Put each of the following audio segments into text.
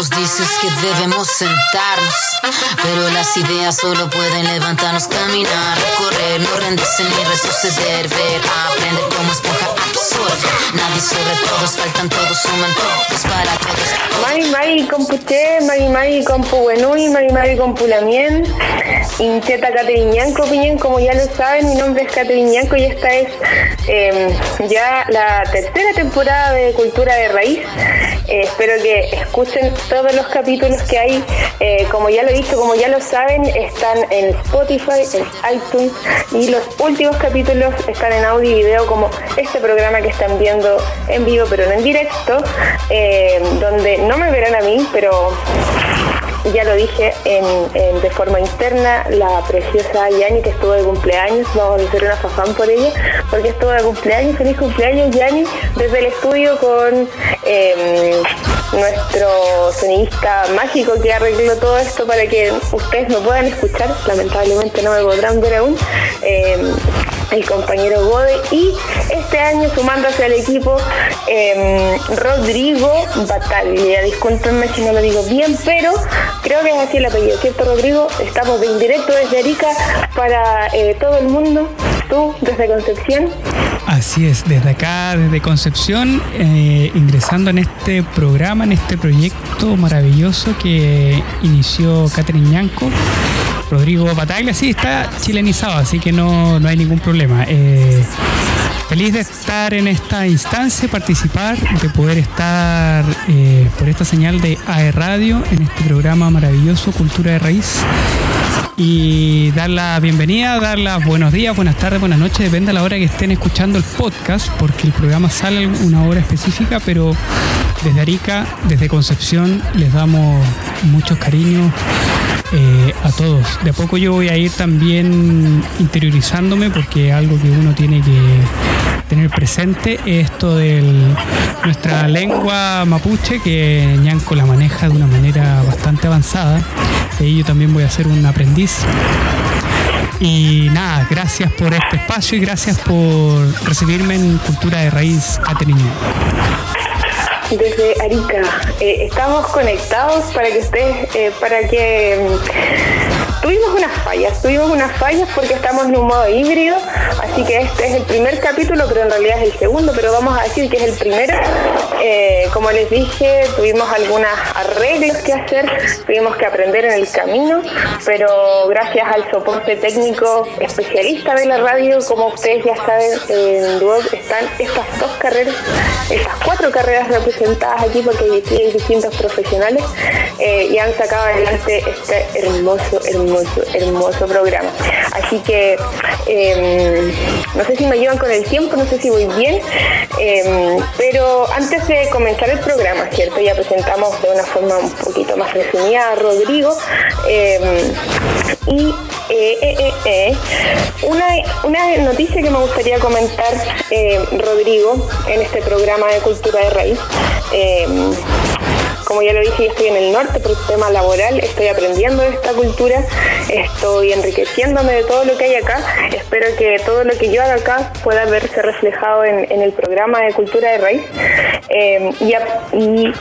nos dices que debemos sentarnos, pero las ideas solo pueden levantarnos, caminar, correr, no rendirse ni retroceder, ver, aprender como esponja, absorber. Nadie sobre todos, faltan todos, suman todos para todos. Mari Mari compuche, Mari Mari compu buenui, Mari Mari compulamien, Incheta Cateriñanco Piñen, como ya lo saben, mi nombre es Cateriñanco y esta es eh, ya la tercera temporada de Cultura de Raíz. Eh, espero que escuchen todos los capítulos que hay. Eh, como ya lo he dicho, como ya lo saben, están en Spotify, en iTunes y los últimos capítulos están en audio y video como este programa que están viendo en vivo pero no en directo, eh, donde no me verán a mí, pero ya lo dije de forma interna, la preciosa Yani que estuvo de cumpleaños, vamos a hacer una fafán por ella, porque estuvo de cumpleaños, feliz cumpleaños Yani, desde el estudio con em, nuestro sonidista mágico que arregló todo esto para que ustedes me puedan escuchar, lamentablemente no me podrán ver aún. Em, el compañero Gode y este año sumándose al equipo em, Rodrigo Bataglia. Discúlpenme si no lo digo bien, pero creo que es así el apellido, ¿cierto Rodrigo? Estamos de indirecto desde Arica para eh, todo el mundo, tú desde Concepción. Así es, desde acá, desde Concepción, eh, ingresando en este programa, en este proyecto maravilloso que inició Catherine Ñanco Rodrigo Bataglia, sí, está chilenizado, así que no, hay ningún problema. Eh, feliz de estar en esta instancia, participar, de poder estar eh, por esta señal de AE Radio en este programa maravilloso Cultura de Raíz. Y dar la bienvenida, dar las buenos días, buenas tardes, buenas noches, depende de la hora que estén escuchando el podcast, porque el programa sale una hora específica, pero desde Arica, desde Concepción, les damos muchos cariños eh, a todos. De a poco yo voy a ir también interiorizándome porque algo que uno tiene que tener presente es esto de nuestra lengua mapuche que Ñanco la maneja de una manera bastante avanzada. Y yo también voy a ser un aprendiz. Y nada, gracias por este espacio y gracias por recibirme en Cultura de Raíz Caterina desde Arica. Eh, estamos conectados para que ustedes, eh, para que mm, tuvimos unas fallas, tuvimos unas fallas porque estamos en un modo híbrido, así que este es el primer capítulo, pero en realidad es el segundo, pero vamos a decir que es el primero. Eh, como les dije, tuvimos algunos arreglos que hacer, tuvimos que aprender en el camino, pero gracias al soporte técnico especialista de la radio, como ustedes ya saben, en Duoc están estas dos carreras, estas cuatro carreras representativas sentadas aquí porque hay distintos profesionales eh, y han sacado adelante este hermoso, hermoso, hermoso programa. Así que em, no sé si me ayudan con el tiempo, no sé si voy bien, em, pero antes de comenzar el programa, ¿cierto? Ya presentamos de una forma un poquito más resumida a Rodrigo em, y eh, eh, eh, una, una noticia que me gustaría comentar, Rodrigo, en este programa de Cultura de Raíz. Como ya lo dije, yo estoy en el norte por el tema laboral, estoy aprendiendo de esta cultura, estoy enriqueciéndome de todo lo que hay acá. Espero que todo lo que yo haga acá pueda verse reflejado en, el programa de Cultura de Raíz. Eh, y,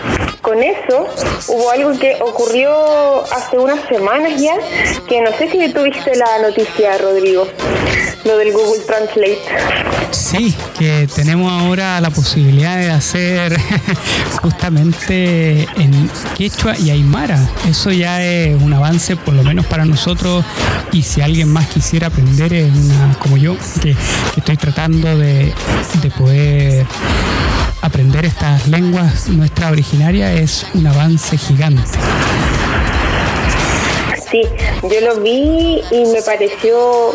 con eso hubo algo que ocurrió hace unas semanas ya, que no sé si tuviste la noticia, Rodrigo, lo del Google Translate. Sí, que tenemos ahora la posibilidad de hacer justamente en quechua y aymara. Eso ya es un avance, por lo menos para nosotros. Y si alguien más quisiera aprender, es una, como yo, que, estoy tratando de, de poder aprender estas lenguas nuestra originaria, es un avance gigante. Sí, yo lo vi y me pareció,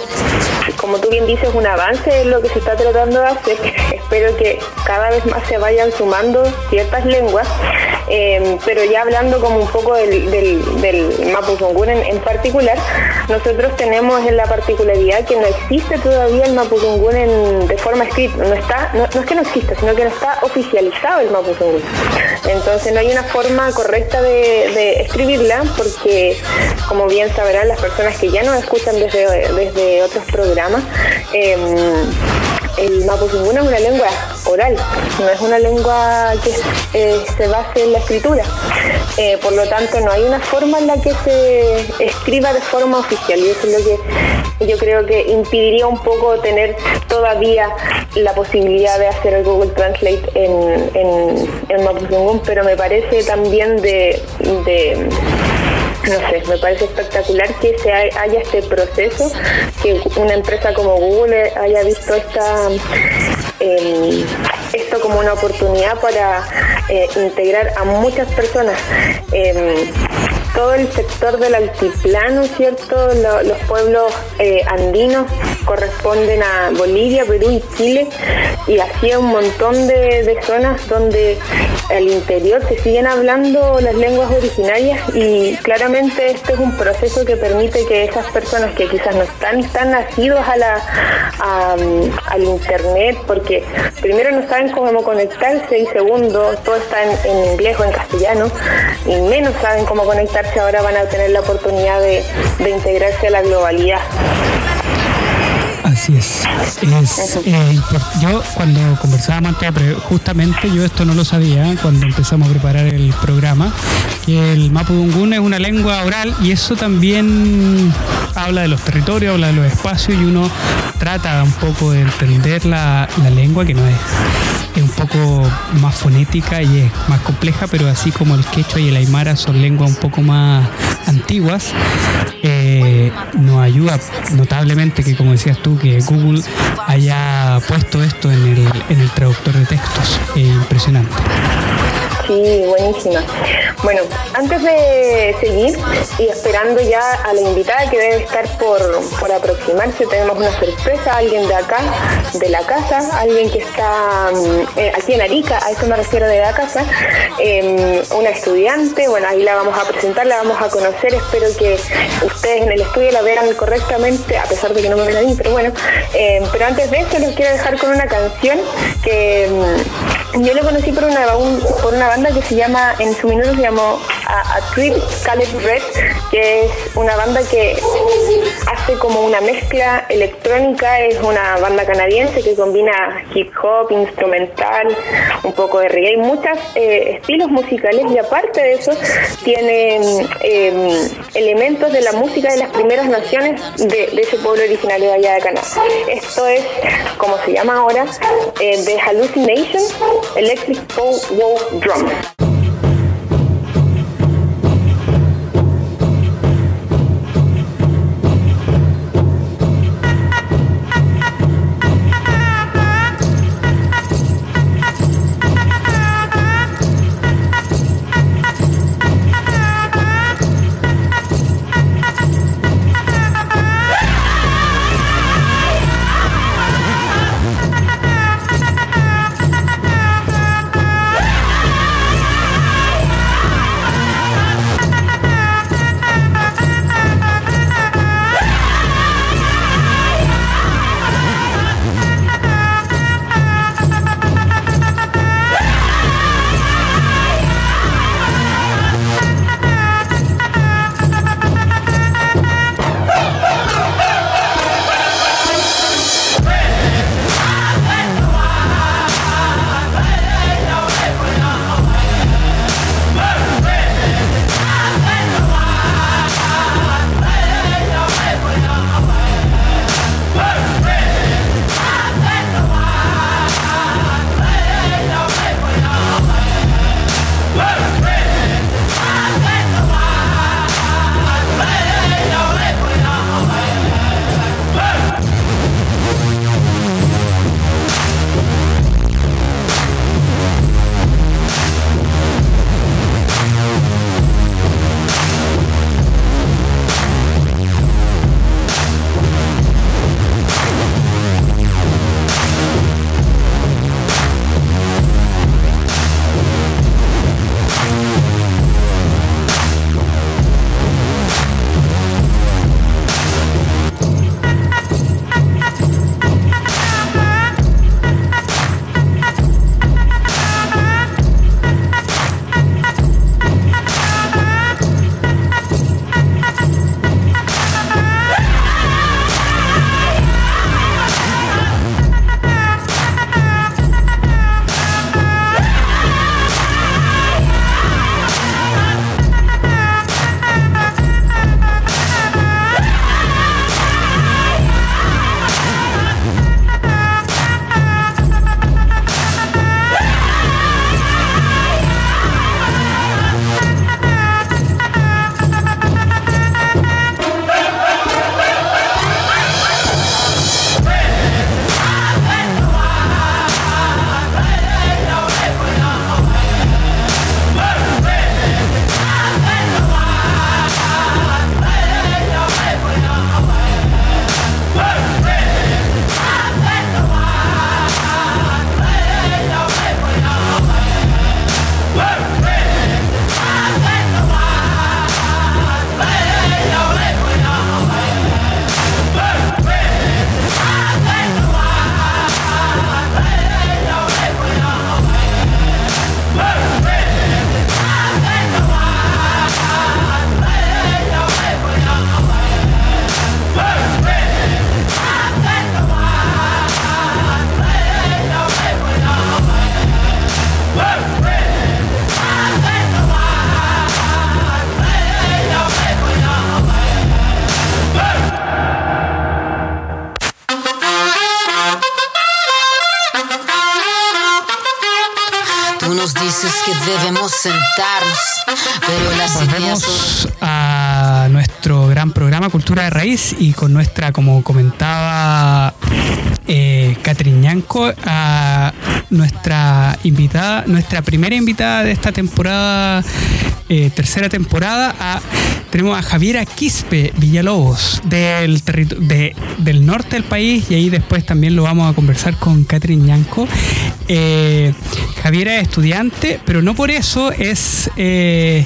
como tú bien dices, un avance en lo que se está tratando de hacer. Espero que cada vez más se vayan sumando ciertas lenguas, eh, pero ya hablando como un poco del, del, en, particular, nosotros tenemos en la particularidad que no existe todavía el Mapuzungún de forma escrita. No, está, no, es que no exista, sino que no está oficializado el Mapuzungún. Entonces no hay una forma correcta de, escribirla porque, como bien sabrán las personas que ya nos escuchan desde, desde otros programas, em, el mapuzungún es una lengua oral, no es una lengua que eh, se base en la escritura. Eh, por lo tanto, no hay una forma en la que se escriba de forma oficial y eso es lo que yo creo que impediría un poco tener todavía la posibilidad de hacer el Google Translate en, en, pero me parece también de no sé, me parece espectacular que se haya este proceso, que una empresa como Google haya visto esta em, esto como una oportunidad para eh, integrar a muchas personas. Em, todo el sector del altiplano, ¿cierto? los pueblos eh, andinos corresponden a Bolivia, Perú y Chile y así un montón de, de zonas donde al interior se siguen hablando las lenguas originarias y claramente este es un proceso que permite que esas personas que quizás no están tan nacidos a la, al internet porque primero no saben cómo conectarse y segundo todo está en, inglés o en castellano y menos saben cómo conectarse ahora van a tener la oportunidad de, de integrarse a la globalidad. Así es. Eh, yo cuando conversábamos antes, justamente yo esto no lo sabía cuando empezamos a preparar el programa, que el Mapudungun es una lengua oral y eso también habla de los territorios, habla de los espacios y uno trata un poco de entender la, la lengua que no es es un poco más fonética y es más compleja, pero así como el quechua y el aymara son lenguas un poco más antiguas, eh, nos ayuda notablemente que, como decías tú, que Google haya puesto esto en el, en el traductor de textos. impresionante. Sí, buenísima. Bueno, antes de seguir y esperando ya a la invitada que debe estar por, por aproximarse, tenemos una sorpresa, alguien de acá, de la casa, alguien que está mm, eh, aquí en Arica, a eso me refiero de la casa, em, una estudiante, bueno, ahí la vamos a presentar, la vamos a conocer, espero que ustedes en el estudio la vean correctamente, a pesar de que no me ven a mí, pero bueno, em, pero antes de eso los quiero dejar con una canción que mm, yo lo conocí por una, por una banda que se llama, en su minuto se llamó A, Trip Caleb Red, que es una banda que hace como una mezcla electrónica, es una banda canadiense que combina hip hop, instrumental, un poco de reggae, muchos eh, estilos musicales y aparte de eso tiene em, elementos de la música de las primeras naciones de, ese pueblo originario de allá de Canadá. Esto es, como se llama ahora, eh, The Hallucination Electric Pole Wall Drum. Volvemos a nuestro gran programa Cultura de Raíz y con nuestra, como comentaba eh, Catherine Ñanco, a nuestra invitada, nuestra primera invitada de esta temporada, eh, tercera temporada, a, tenemos a Javiera Quispe Villalobos del, de, del norte del país y ahí después también lo vamos a conversar con Catherine Ñanco. Eh, Javiera es estudiante, pero no por eso es eh,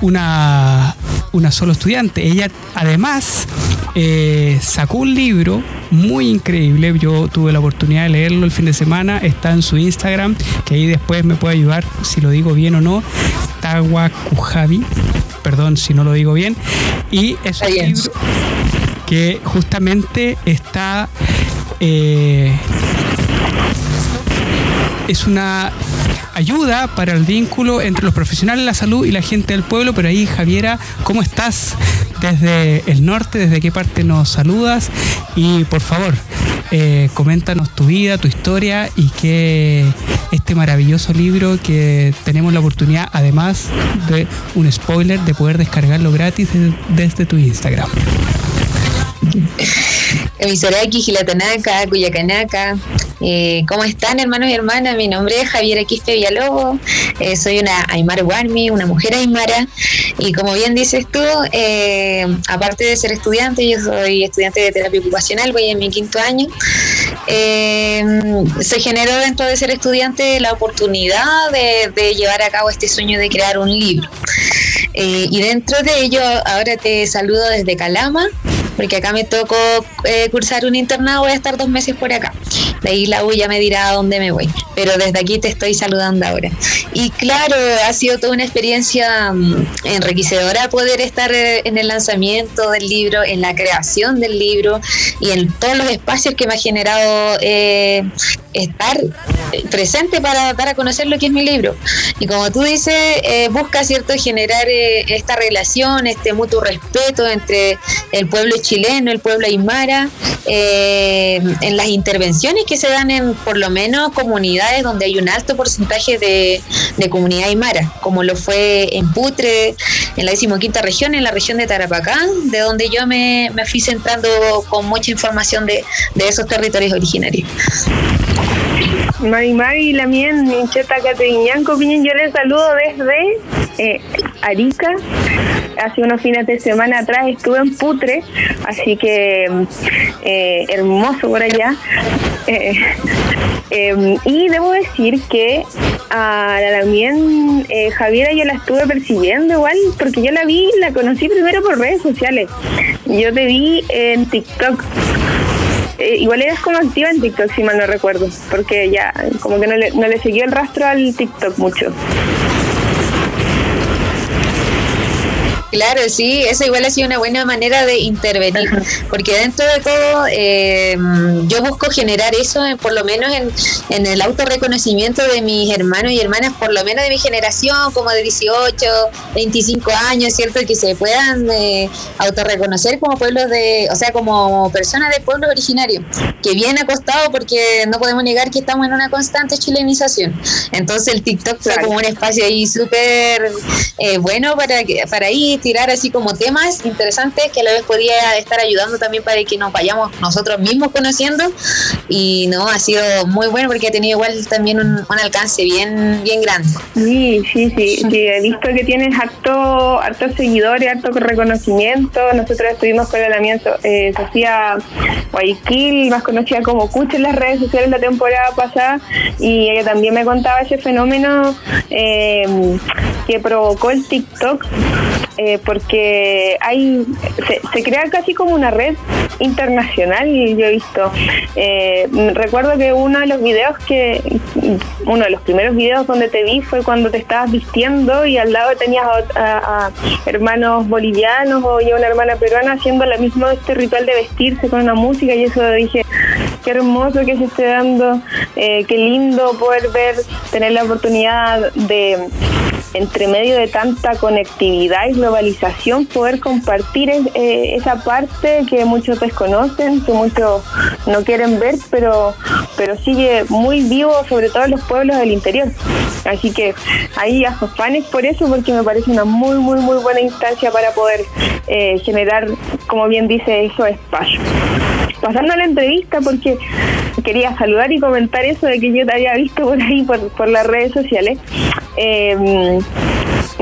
una, una solo estudiante. Ella además eh, sacó un libro muy increíble. Yo tuve la oportunidad de leerlo el fin de semana. Está en su Instagram, que ahí después me puede ayudar si lo digo bien o no. Tawakujabi, perdón si no lo digo bien. Y es un libro que justamente está... Eh, es una ayuda para el vínculo entre los profesionales de la salud y la gente del pueblo. Pero ahí, Javiera, ¿cómo estás desde el norte? ¿Desde qué parte nos saludas? Y por favor, eh, coméntanos tu vida, tu historia y que este maravilloso libro que tenemos la oportunidad, además de un spoiler, de poder descargarlo gratis desde tu Instagram. Emisoraki, Gilatanaca, Cuyacanaca. Eh, ¿Cómo están hermanos y hermanas? Mi nombre es Javier Aquiste Villalobos, eh, soy una Aymara Guarmi, una mujer Aymara, y como bien dices tú, eh, aparte de ser estudiante, yo soy estudiante de terapia ocupacional, voy en mi quinto año, se generó dentro de ser estudiante la oportunidad de, llevar a cabo este sueño de crear un libro. y dentro de ello, ahora te saludo desde Calama, porque acá me tocó cursar un internado, voy a estar dos meses por acá. De ahí la U me dirá a dónde me voy, pero desde aquí te estoy saludando ahora. Y claro, ha sido toda una experiencia mm, enriquecedora poder estar eh, en el lanzamiento del libro, en la creación del libro y en todos los espacios que me ha generado eh, estar presente para dar a conocer lo que es mi libro. Y como tú dices, busca cierto generar esta relación, este mutuo respeto entre el pueblo chileno, el pueblo aymara, eh, en las intervenciones que se dan en por lo menos comunidades donde hay un alto porcentaje de, comunidad aymara, como lo fue en Putre, en la decimoquinta región, en la región de Tarapacá, de donde yo me, fui centrando con mucha información de, de esos territorios originarios. Mari Mari, la mía, Mincheta Cateriñanco, yo les saludo desde eh, Arica. Hace unos fines de semana atrás estuve en Putre, así que eh, hermoso por allá. Eh, em, y debo decir que a la Lamien Javiera yo la estuve persiguiendo igual, porque yo la vi, la conocí primero por redes sociales. Yo te vi en TikTok eh, igual eres como activa en TikTok, si mal no recuerdo, porque ya como que no le, no le siguió el rastro al TikTok mucho. Claro, sí, eso igual ha sido una buena manera de intervenir, porque dentro de todo eh, yo busco generar eso, eh, por lo menos en, en el autorreconocimiento de mis hermanos y hermanas, por lo menos de mi generación, como de 18, 25 años, ¿cierto? Que se puedan eh, autorreconocer como pueblos de, o sea, como personas de pueblos originarios, que bien ha costado porque no podemos negar que estamos en una constante chilenización. Entonces el TikTok fue como un espacio ahí súper eh, bueno para, para ir tirar así como temas interesantes que a la vez podía estar ayudando también para que nos vayamos nosotros mismos conociendo y no, ha sido muy bueno porque ha tenido igual también un, alcance bien bien grande. Sí, sí, sí, he visto que tienes harto, harto seguidores, harto reconocimiento. Nosotros estuvimos con el alamiento eh, Sofía Guayaquil, más conocida como Cucha en las redes sociales la temporada pasada y ella también me contaba ese fenómeno eh, que provocó el TikTok eh, porque hay se, crea casi como una red internacional y yo he visto eh, recuerdo que uno de los videos que uno de los primeros videos donde te vi fue cuando te estabas vistiendo y al lado tenías a, hermanos bolivianos o yo una hermana peruana haciendo lo mismo este ritual de vestirse con una música y eso dije qué hermoso que se esté dando eh, qué lindo poder ver tener la oportunidad de entre medio de tanta conectividad y globalización, poder compartir eh, esa parte que muchos desconocen, que muchos no quieren ver, pero, pero sigue muy vivo, sobre todo en los pueblos del interior. Así que ahí a fanes por eso, porque me parece una muy, muy, muy buena instancia para poder eh, generar, como bien dice, esos espacios. Pasando la entrevista, porque quería saludar y comentar eso de que yo te había visto por ahí, por, por las redes sociales. Eh,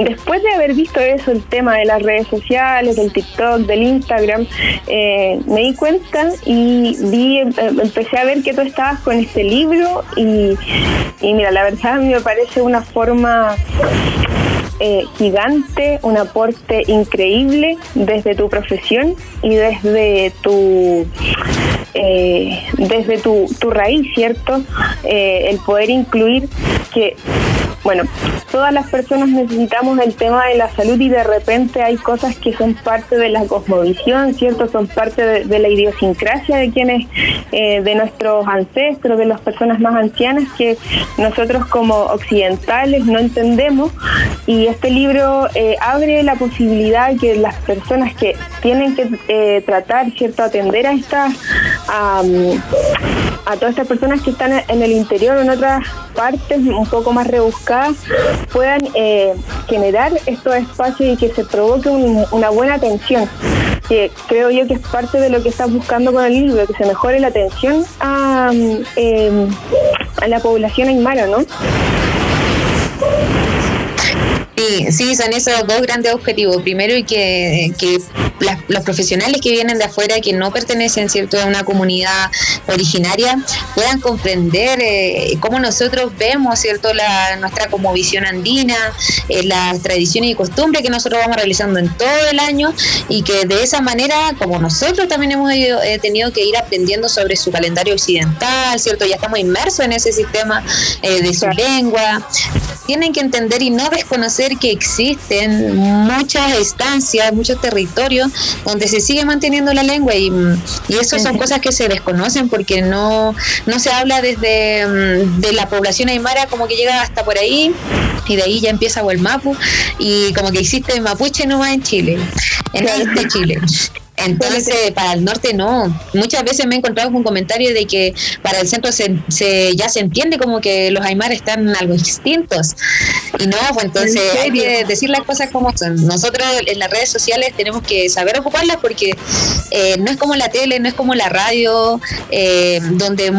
después de haber visto eso, el tema de las redes sociales, del TikTok, del Instagram, eh, me di cuenta y vi, em, empecé a ver que tú estabas con este libro y, y mira, la verdad a mí me parece una forma eh, gigante, un aporte increíble desde tu profesión y desde tu eh, desde tu, tu raíz, ¿cierto? Eh, el poder incluir que bueno, todas las personas necesitamos el tema de la salud y de repente hay cosas que son parte de la cosmovisión, ¿cierto? Son parte de, la idiosincrasia de quienes, eh, de nuestros ancestros, de las personas más ancianas que nosotros como occidentales no entendemos. Y este libro eh, abre la posibilidad que las personas que tienen que eh, tratar, ¿cierto? Atender a estas, a, todas estas personas que están en el interior en otras partes un poco más rebuscadas puedan eh, generar estos espacios y que se provoque una buena atención que creo yo que es parte de lo que estás buscando con el libro, que se mejore la atención a, eh, a la población aymara, ¿no? Sí, sí, son esos dos grandes objetivos. Primero, y que, que los profesionales que vienen de afuera, que no pertenecen cierto a una comunidad originaria, puedan comprender eh, cómo nosotros vemos cierto la, nuestra como visión andina, eh, las tradiciones y costumbres que nosotros vamos realizando en todo el año y que de esa manera, como nosotros también hemos eh, tenido que ir aprendiendo sobre su calendario occidental, cierto, ya estamos inmersos en ese sistema de su lengua, tienen que entender y no desconocer que existen muchas estancias, muchos territorios donde se sigue manteniendo la lengua y, y eso son cosas que se desconocen porque no, no se habla desde mm, de la población aymara como que llega hasta por ahí y de ahí ya empieza Huelmapu y como que existe mapuche nomás en Chile, en este Chile. Entonces, para el norte no. Muchas veces me he encontrado con comentarios de que para el centro se, ya se entiende como que los aymares están algo extintos. Y no, pues entonces hay que decir las cosas como son. Nosotros en las redes sociales tenemos que saber ocuparlas porque eh, no es como la tele, no es como la radio, eh, donde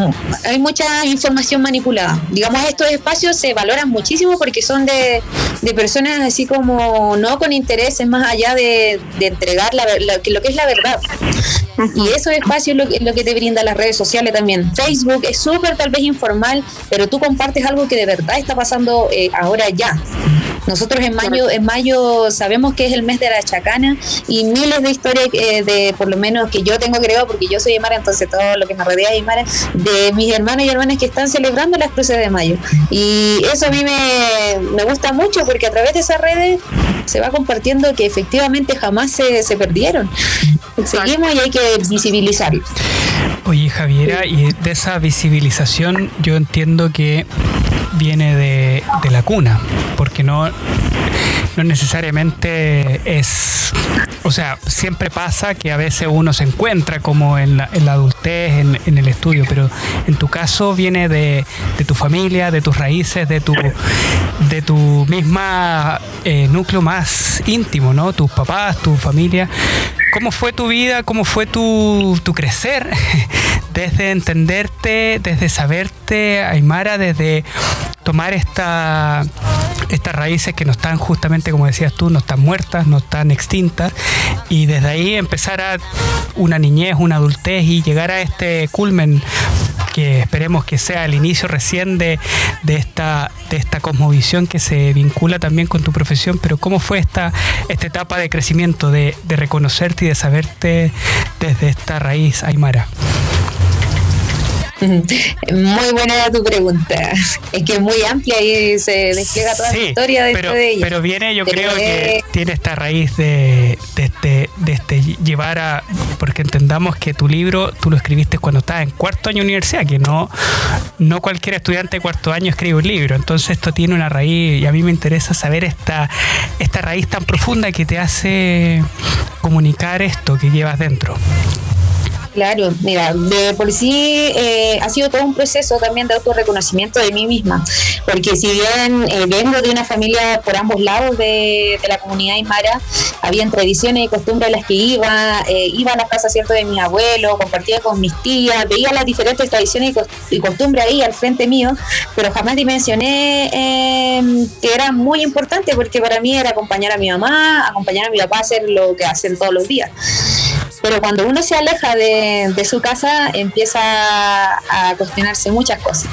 hay mucha información manipulada. Digamos, estos espacios se valoran muchísimo porque son de, de personas así como no con intereses más allá de, de entregar la, lo que es la verdad. Y esos espacios es lo, que te brinda las redes sociales también. Facebook es súper tal vez informal, pero tú compartes algo que de verdad está pasando eh, ahora ya. Nosotros en mayo, en mayo sabemos que es el mes de la chacana y miles de historias eh, de, por lo menos que yo tengo creo, porque yo soy Aymara, entonces todo lo que me rodea es Aymara, de mis hermanos y hermanas que están celebrando las cruces de mayo. Y eso a mí me, me gusta mucho porque a través de esas redes se va compartiendo que efectivamente jamás se, se perdieron. Seguimos y hay que visibilizarlo. Oye, Javiera, y de esa visibilización yo entiendo que viene de, de la cuna, porque no, no necesariamente es, o sea, siempre pasa que a veces uno se encuentra como en la, en la adultez, en, el estudio, pero en tu caso viene de, de, tu familia, de tus raíces, de tu, de tu misma eh, núcleo más íntimo, ¿no? Tus papás, tu familia. ¿Cómo fue tu vida? ¿Cómo fue tu, crecer? Desde entenderte, desde saberte, Aymara, desde tomar esta, estas raíces que no están justamente, como decías tú, no están muertas, no están extintas, y desde ahí empezar a una niñez, una adultez y llegar a este culmen que esperemos que sea el inicio recién de, de, esta, de esta cosmovisión que se vincula también con tu profesión, pero ¿cómo fue esta, esta etapa de crecimiento, de, de reconocerte y de saberte desde esta raíz aymara? Muy buena tu pregunta. Es que es muy amplia y se despliega toda la historia de, pero, de ella. Pero viene, yo creo que tiene esta raíz de, de, este, de este llevar a. Porque entendamos que tu libro tú lo escribiste cuando estabas en cuarto año de universidad, que no, no cualquier estudiante de cuarto año escribe un libro. Entonces, esto tiene una raíz y a mí me interesa saber esta, esta raíz tan profunda que te hace comunicar esto que llevas dentro. Claro, mira, de por sí eh, ha sido todo un proceso también de autorreconocimiento de mí misma, porque si bien eh, vengo de una familia por ambos lados de, la comunidad aymara, habían tradiciones y costumbres a las que iba, eh, iba a la casa cierto de mis abuelos, compartía con mis tías, veía las diferentes tradiciones y, costumbres ahí al frente mío, pero jamás dimensioné que era muy importante porque para mí era acompañar a mi mamá, acompañar a mi papá a hacer lo que hacen todos los días. Pero cuando uno se aleja de, su casa, empieza a cuestionarse muchas cosas.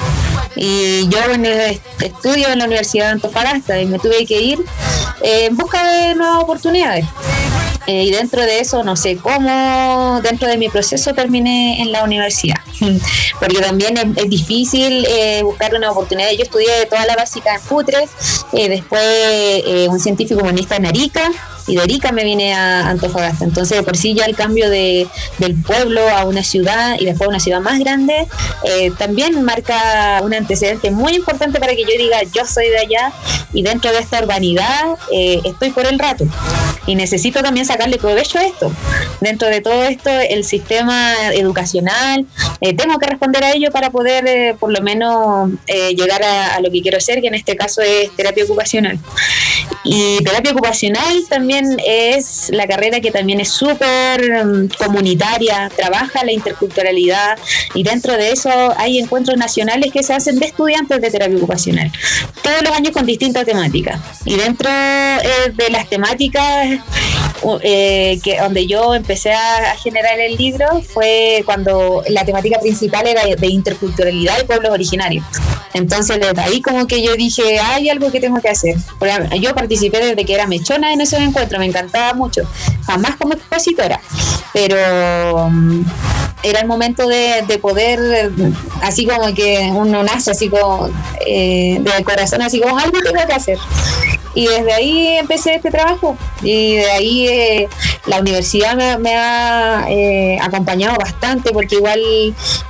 Y yo en el estudio en la Universidad de Antofagasta y me tuve que ir eh, en busca de nuevas oportunidades. Eh, y dentro de eso, no sé cómo, dentro de mi proceso terminé en la universidad, porque también es, difícil eh, buscar una oportunidad. Yo estudié toda la básica en Putre, después un científico humanista en Arica, y de Arica me vine a Antofagasta. Entonces, por sí ya el cambio de, del pueblo a una ciudad y después a una ciudad más grande, eh, también marca un antecedente muy importante para que yo diga, yo soy de allá y dentro de esta urbanidad eh, estoy por el rato. Y necesito también sacarle provecho a esto. Dentro de todo esto, el sistema educacional, eh, tengo que responder a ello para poder por lo menos llegar a, a lo que quiero ser, que en este caso es terapia ocupacional. Y terapia ocupacional también es la carrera que también es súper mm, comunitaria, trabaja la interculturalidad y dentro de eso hay encuentros nacionales que se hacen de estudiantes de terapia ocupacional, todos los años con distintas temáticas. Y dentro eh, de las temáticas eh, que donde yo empecé a, generar el libro fue cuando la temática principal era de interculturalidad y pueblos originarios. Entonces desde ahí como que yo dije, hay algo que tengo que hacer. Yo participé desde que era mechona en ese encuentro, me encantaba mucho, jamás como expositora, pero mm, era el momento de, poder, así como que uno nace así como eh, de corazón, así como algo tengo que hacer. Y desde ahí empecé este trabajo. Y de ahí eh, la universidad me, ha eh, acompañado bastante porque igual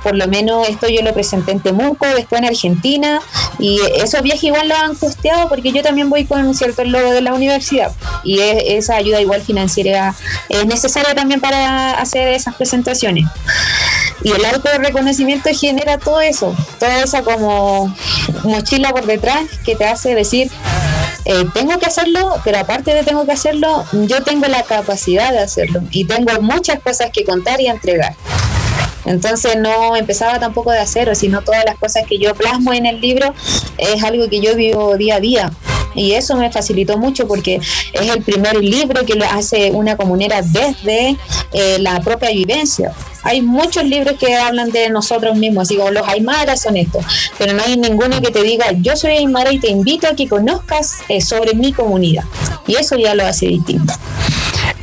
por lo menos esto yo lo presenté en Temuco, después en Argentina y esos viajes igual lo han costeado porque yo también voy con cierto logo de la universidad. Y esa ayuda igual financiera es necesaria también para hacer esas presentaciones. Y el auto de reconocimiento genera todo eso, toda esa como mochila por detrás que te hace decir, eh, tengo que hacerlo, pero aparte de tengo que hacerlo, yo tengo la capacidad de hacerlo y tengo muchas cosas que contar y entregar. Entonces no empezaba tampoco de cero, sino todas las cosas que yo plasmo en el libro es algo que yo vivo día a día. Y eso me facilitó mucho porque es el primer libro que lo hace una comunera desde eh, la propia vivencia. Hay muchos libros que hablan de nosotros mismos, así como los aymaras son estos, pero no hay ninguno que te diga yo soy aymara y te invito a que conozcas eh, sobre mi comunidad. Y eso ya lo hace distinto.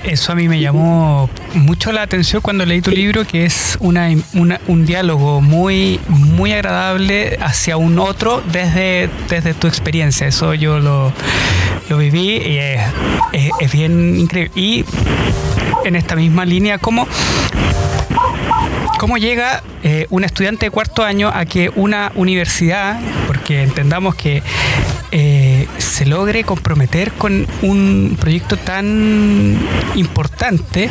Eso a mí me llamó mucho la atención cuando leí tu libro, que es una, un diálogo muy, muy agradable hacia un otro desde, desde tu experiencia. Eso yo lo, viví y es, es bien increíble. Y en esta misma línea, ¿cómo ¿Cómo llega eh, un estudiante de cuarto año a que una universidad, porque entendamos que eh, se logre comprometer con un proyecto tan importante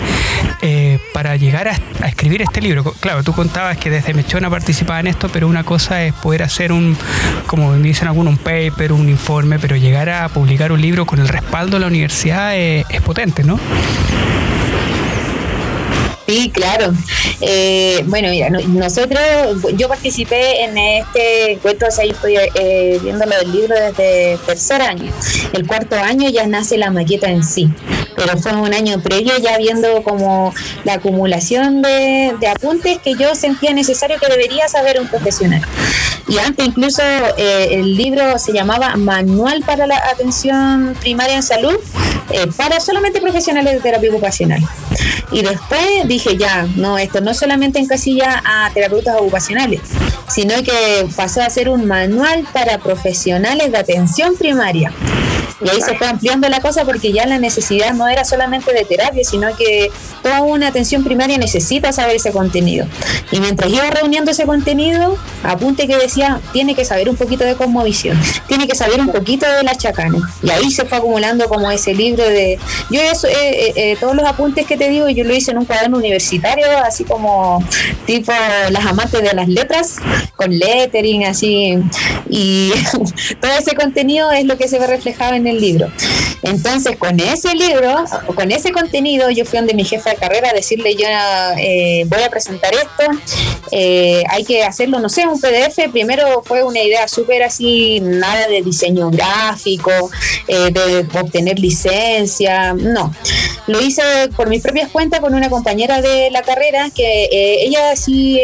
eh, para llegar a, escribir este libro? Claro, tú contabas que desde Mechona participaba en esto, pero una cosa es poder hacer un, como dicen algunos, un paper, un informe, pero llegar a publicar un libro con el respaldo de la universidad es potente, ¿no? Sí, claro. Eh, bueno, mira, nosotros, yo participé en este encuentro, o sea, estoy eh, viéndolo del libro desde tercer año. El cuarto año ya nace la maqueta en sí, pero fue un año previo ya viendo como la acumulación de, apuntes que yo sentía necesario que debería saber un profesional. Y antes incluso eh, el libro se llamaba Manual para la Atención Primaria en Salud eh, para solamente profesionales de terapia ocupacional. Y después dije, ya, no, esto no solamente encasilla a terapeutas ocupacionales, sino que pasó a ser un manual para profesionales de atención primaria. Y ahí se fue ampliando la cosa porque ya la necesidad no era solamente de terapia, sino que toda una atención primaria necesita saber ese contenido. Y mientras iba reuniendo ese contenido, apunte que decía, tiene que saber un poquito de cosmovisión, tiene que saber un poquito de la chacana. Y ahí se fue acumulando como ese libro de... Yo eso, eh, eh, eh, todos los apuntes que te digo, yo lo hice en un cuaderno universitario, así como tipo las amantes de las letras, con lettering, así. Y todo ese contenido es lo que se ve reflejado en el libro. Entonces, con ese libro, con ese contenido, yo fui donde mi jefa de carrera a decirle, yo eh, voy a presentar esto, eh, hay que hacerlo, no sé, un PDF. Primero fue una idea súper así, nada de diseño gráfico, eh, de obtener licencia, no. Lo hice por mis propias cuentas con una compañera de la carrera que ella sí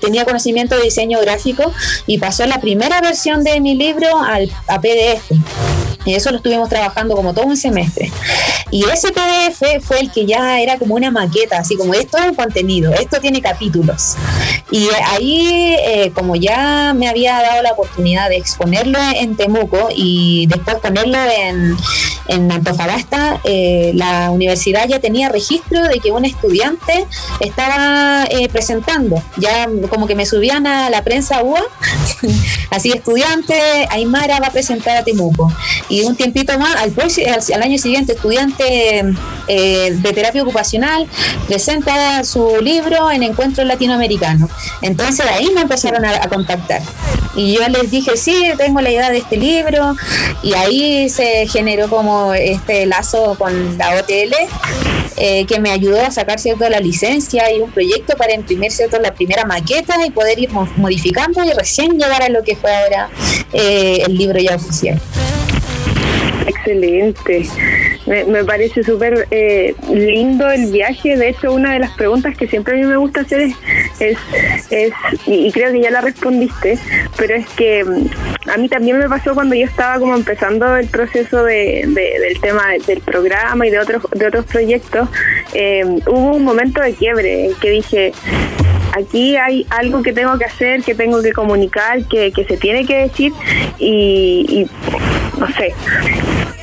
tenía conocimiento de diseño gráfico y pasó la primera versión de mi libro al, a PDF. Y eso lo estuvimos trabajando como todo un semestre. Y ese PDF fue el que ya era como una maqueta, así como esto es un contenido, esto tiene capítulos. Y ahí, eh, como ya me había dado la oportunidad de exponerlo en Temuco y después ponerlo en, en Antofagasta, eh, la universidad ya tenía registro de que un estudiante estaba eh, presentando. Ya como que me subían a la prensa UA, así estudiante, Aymara va a presentar a Temuco. Y un tiempito más, al, al año siguiente, estudiante eh, de terapia ocupacional presenta su libro en Encuentro Latinoamericano. Entonces ahí me empezaron a, a contactar. Y yo les dije, sí, tengo la idea de este libro. Y ahí se generó como este lazo con la OTL, eh, que me ayudó a sacar cierto la licencia y un proyecto para imprimir cierto la primera maqueta y poder ir modificando y recién llegar a lo que fue ahora eh, el libro ya oficial. Excelente. Me, parece súper eh, lindo el viaje. De hecho, una de las preguntas que siempre a mí me gusta hacer es, es, y creo que ya la respondiste, pero es que a mí también me pasó cuando yo estaba como empezando el proceso de, del tema del programa y de otros, de otros proyectos, eh, hubo un momento de quiebre que dije, aquí hay algo que tengo que hacer, que tengo que comunicar, que, se tiene que decir y no sé,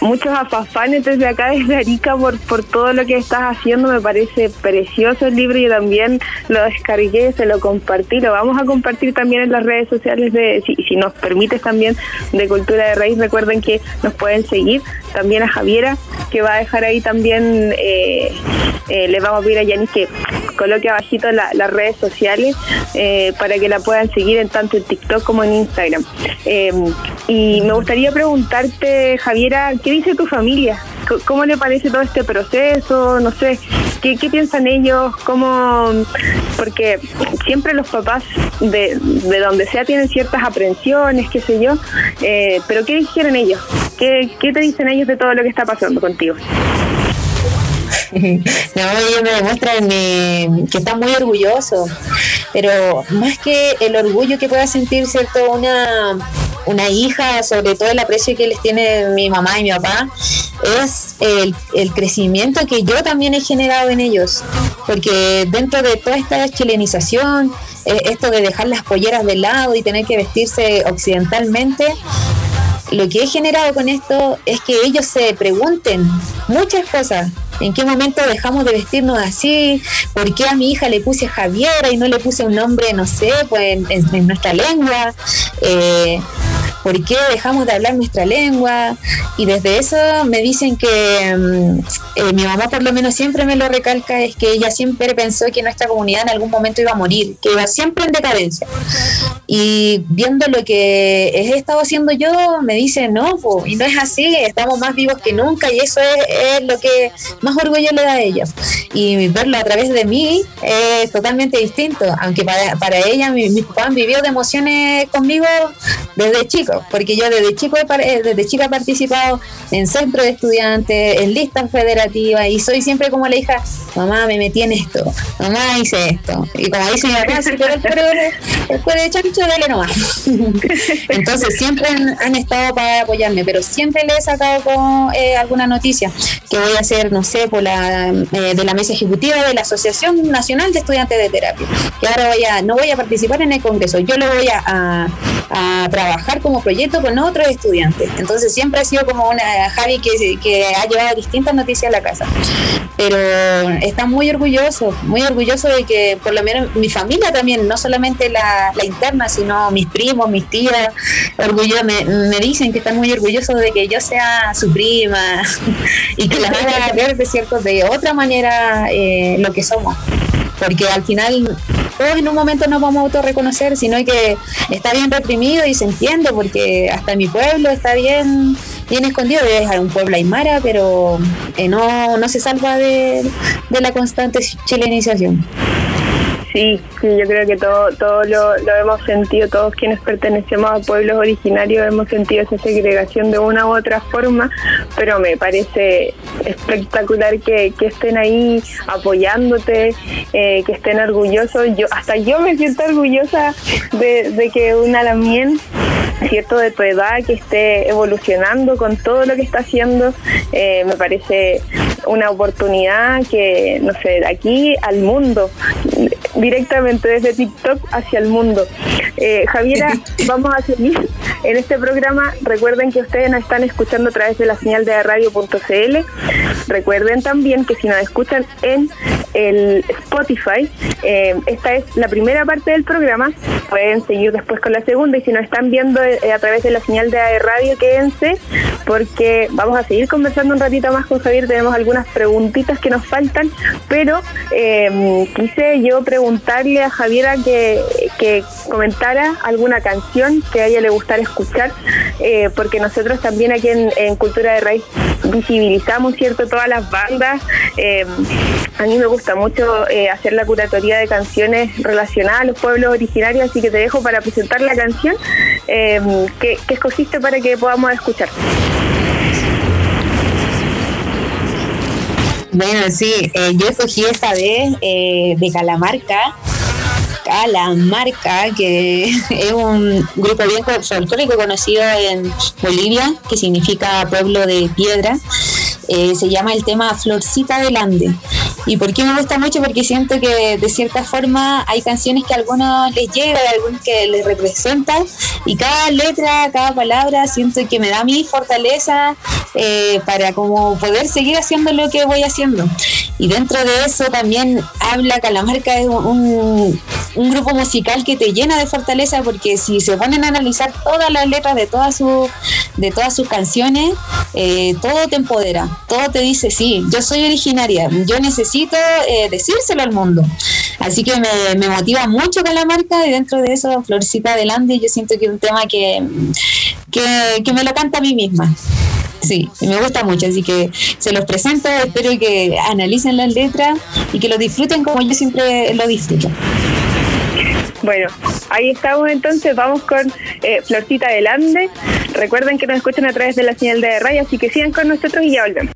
muchos afafanes desde acá, desde Arica, por, por todo lo que estás haciendo. Me parece precioso el libro. y también lo descargué, se lo compartí. Lo vamos a compartir también en las redes sociales, de si, nos permites también, de Cultura de Raíz. Recuerden que nos pueden seguir. También a Javiera, que va a dejar ahí también, eh, eh, le vamos a pedir a Yanis que coloque abajito las redes sociales eh, para que la puedan seguir en tanto en TikTok como en Instagram. y me gustaría preguntarte, Javiera, ¿qué dice tu familia? ¿Cómo le parece todo este proceso? No sé, ¿qué, piensan ellos? ¿Cómo? Porque siempre los papás de, donde sea tienen ciertas aprensiones, qué sé yo, eh, pero ¿qué dijeron ellos? ¿Qué, ¿Qué te dicen ellos de todo lo que está pasando contigo? no, ellos me demuestran que están muy orgullosos, pero más que el orgullo que pueda sentir, ¿cierto? Una una hija, sobre todo el aprecio que les tiene mi mamá y mi papá, es el, crecimiento que yo también he generado en ellos. Porque dentro de toda esta chilenización, eh, esto de dejar las polleras de lado y tener que vestirse occidentalmente, lo que he generado con esto es que ellos se pregunten muchas cosas. ¿En qué momento dejamos de vestirnos así? ¿Por qué a mi hija le puse Javiera y no le puse un nombre, no sé, pues en, nuestra lengua? Eh, ¿Por qué dejamos de hablar nuestra lengua? Y desde eso me dicen que mm, eh, mi mamá por lo menos siempre me lo recalca, es que ella siempre pensó que nuestra comunidad en algún momento iba a morir, que iba siempre en decadencia. Y viendo lo que he estado haciendo yo, me dicen, no, y no es así, estamos más vivos que nunca y eso es, lo que más orgullo le da a ella. Y verlo a través de mí es totalmente distinto, aunque para, ella mis mi papás han vivido de emociones conmigo desde chico porque yo desde chico eh, desde chica he participado en centro de estudiantes, en listas federativas y soy siempre como la hija, mamá me metí en esto, mamá hice esto. Y como dice mi mamá, si después de chancho, dale nomás. Entonces siempre han, estado para apoyarme, pero siempre le he sacado con eh, alguna noticia que voy a hacer, no sé, por la eh, de la mesa ejecutiva de la Asociación Nacional de Estudiantes de Terapia. Que ahora voy a, no voy a participar en el Congreso, yo lo voy a, a, trabajar como proyecto con otros estudiantes. Entonces siempre ha sido como una Javi que, que ha llevado distintas noticias a la casa. Pero está muy orgulloso, muy orgulloso de que por lo menos mi familia también, no solamente la, la interna, sino mis primos, mis tías, orgullo, me, me, dicen que están muy orgullosos de que yo sea su prima y que las haga ver de cierto de otra manera eh, lo que somos porque al final todos en un momento nos vamos a autorreconocer, sino que está bien reprimido y se entiende, porque hasta mi pueblo está bien, bien escondido, es un pueblo aymara, pero eh, no, no se salva de, de la constante chilenización. Sí, sí, yo creo que todo, todo lo, lo, hemos sentido, todos quienes pertenecemos a pueblos originarios hemos sentido esa segregación de una u otra forma, pero me parece espectacular que, que estén ahí apoyándote, eh, que estén orgullosos. Yo hasta yo me siento orgullosa de, de que una Lamien cierto de tu edad que esté evolucionando con todo lo que está haciendo eh, me parece una oportunidad que no sé de aquí al mundo directamente desde TikTok hacia el mundo. Eh, Javiera, vamos a seguir en este programa. Recuerden que ustedes nos están escuchando a través de la señal de radio.cl. Recuerden también que si nos escuchan en el Spotify, eh, esta es la primera parte del programa. Pueden seguir después con la segunda y si nos están viendo eh, a través de la señal de radio, quédense porque vamos a seguir conversando un ratito más con Javier. Tenemos algunas preguntitas que nos faltan, pero quise yo preguntar preguntarle a Javiera que, que comentara alguna canción que a ella le gustara escuchar, eh, porque nosotros también aquí en, Cultura de Raíz visibilizamos cierto todas las bandas. Eh, a mí me gusta mucho eh, hacer la curatoría de canciones relacionadas a los pueblos originarios, así que te dejo para presentar la canción que, que escogiste para que podamos escuchar. Bueno, sí, eh, yo escogí esta vez eh, de Calamarca. Calamarca, que es un grupo bien folclórico conocido en Bolivia, que significa pueblo de piedra. Eh, se llama el tema Florcita del Ande. ¿Y por qué me gusta mucho? Porque siento que de cierta forma hay canciones que a algunos les llega, y algunos que les representan, y cada letra, cada palabra, siento que me da mi fortaleza eh, para como poder seguir haciendo lo que voy haciendo. Y dentro de eso también habla Calamarca es un, un grupo musical que te llena de fortaleza porque si se ponen a analizar todas las letras de todas sus de todas sus canciones, eh, todo te empodera, todo te dice sí, yo soy originaria, yo necesito eh, decírselo al mundo. Así que me, motiva mucho con la marca y dentro de eso, Florcita Delante, yo siento que es un tema que, que, que me lo canta a mí misma. Sí, me gusta mucho, así que se los presento, espero que analicen las letras y que lo disfruten como yo siempre lo disfruto. Bueno, ahí estamos entonces, vamos con eh, Florcita del Ande. Recuerden que nos escuchan a través de la señal de radio, así que sigan con nosotros y ya volvemos.